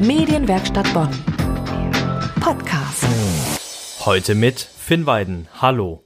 Medienwerkstatt Bonn. Podcast. Heute mit Finn Weiden. Hallo.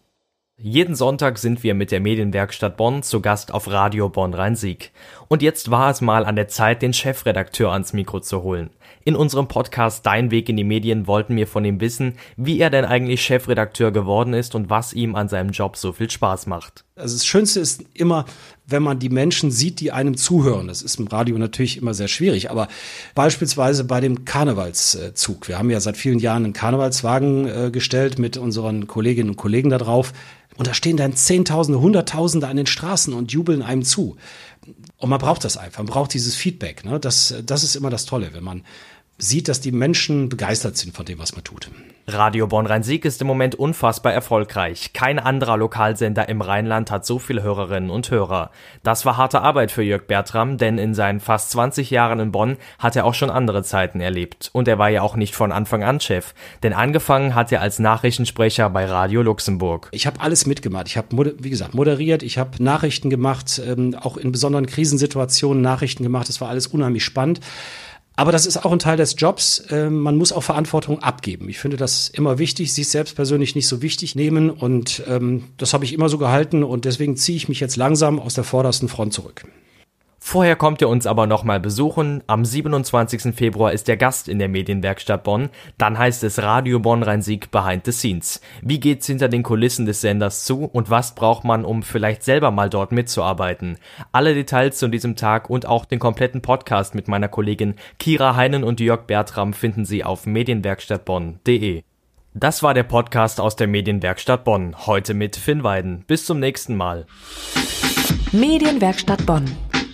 Jeden Sonntag sind wir mit der Medienwerkstatt Bonn zu Gast auf Radio Bonn Rhein-Sieg. Und jetzt war es mal an der Zeit, den Chefredakteur ans Mikro zu holen. In unserem Podcast Dein Weg in die Medien wollten wir von ihm wissen, wie er denn eigentlich Chefredakteur geworden ist und was ihm an seinem Job so viel Spaß macht. Also das Schönste ist immer, wenn man die Menschen sieht, die einem zuhören. Das ist im Radio natürlich immer sehr schwierig, aber beispielsweise bei dem Karnevalszug. Wir haben ja seit vielen Jahren einen Karnevalswagen äh, gestellt mit unseren Kolleginnen und Kollegen da drauf. Und da stehen dann Zehntausende, Hunderttausende an den Straßen und jubeln einem zu. Und man braucht das einfach, man braucht dieses Feedback. Ne? Das, das ist immer das Tolle, wenn man sieht, dass die Menschen begeistert sind von dem, was man tut. Radio Bonn-Rhein-Sieg ist im Moment unfassbar erfolgreich. Kein anderer Lokalsender im Rheinland hat so viele Hörerinnen und Hörer. Das war harte Arbeit für Jörg Bertram, denn in seinen fast 20 Jahren in Bonn hat er auch schon andere Zeiten erlebt. Und er war ja auch nicht von Anfang an Chef, denn angefangen hat er als Nachrichtensprecher bei Radio Luxemburg. Ich habe alles mitgemacht. Ich habe, wie gesagt, moderiert, ich habe Nachrichten gemacht, ähm, auch in besonderen Krisensituationen Nachrichten gemacht. Das war alles unheimlich spannend. Aber das ist auch ein Teil des Jobs. Ähm, man muss auch Verantwortung abgeben. Ich finde das immer wichtig, sich selbst persönlich nicht so wichtig nehmen. Und ähm, das habe ich immer so gehalten. Und deswegen ziehe ich mich jetzt langsam aus der vordersten Front zurück. Vorher kommt er uns aber nochmal besuchen. Am 27. Februar ist der Gast in der Medienwerkstatt Bonn. Dann heißt es Radio Bonn Rhein-Sieg Behind the Scenes. Wie geht's hinter den Kulissen des Senders zu und was braucht man, um vielleicht selber mal dort mitzuarbeiten? Alle Details zu diesem Tag und auch den kompletten Podcast mit meiner Kollegin Kira Heinen und Jörg Bertram finden Sie auf medienwerkstattbonn.de. Das war der Podcast aus der Medienwerkstatt Bonn. Heute mit Finn Weiden. Bis zum nächsten Mal. Medienwerkstatt Bonn.